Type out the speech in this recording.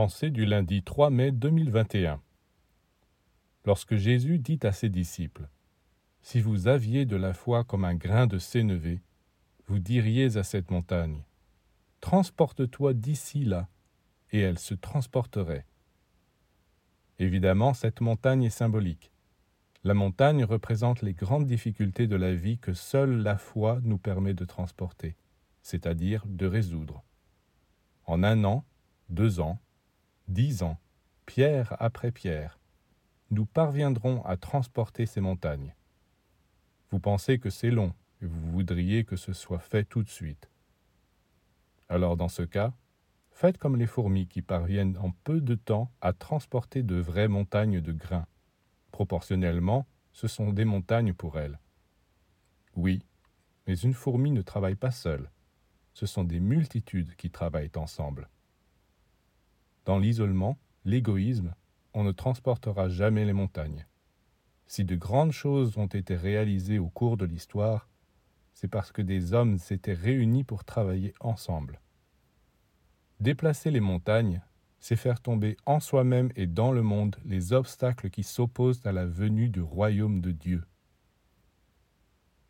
Pensée du lundi 3 mai 2021 Lorsque Jésus dit à ses disciples, Si vous aviez de la foi comme un grain de sénévé, vous diriez à cette montagne, Transporte-toi d'ici là, et elle se transporterait. Évidemment, cette montagne est symbolique. La montagne représente les grandes difficultés de la vie que seule la foi nous permet de transporter, c'est-à-dire de résoudre. En un an, deux ans, dix ans, pierre après pierre, nous parviendrons à transporter ces montagnes. Vous pensez que c'est long et vous voudriez que ce soit fait tout de suite. Alors dans ce cas, faites comme les fourmis qui parviennent en peu de temps à transporter de vraies montagnes de grains. Proportionnellement, ce sont des montagnes pour elles. Oui, mais une fourmi ne travaille pas seule. Ce sont des multitudes qui travaillent ensemble. Dans l'isolement, l'égoïsme, on ne transportera jamais les montagnes. Si de grandes choses ont été réalisées au cours de l'histoire, c'est parce que des hommes s'étaient réunis pour travailler ensemble. Déplacer les montagnes, c'est faire tomber en soi-même et dans le monde les obstacles qui s'opposent à la venue du royaume de Dieu.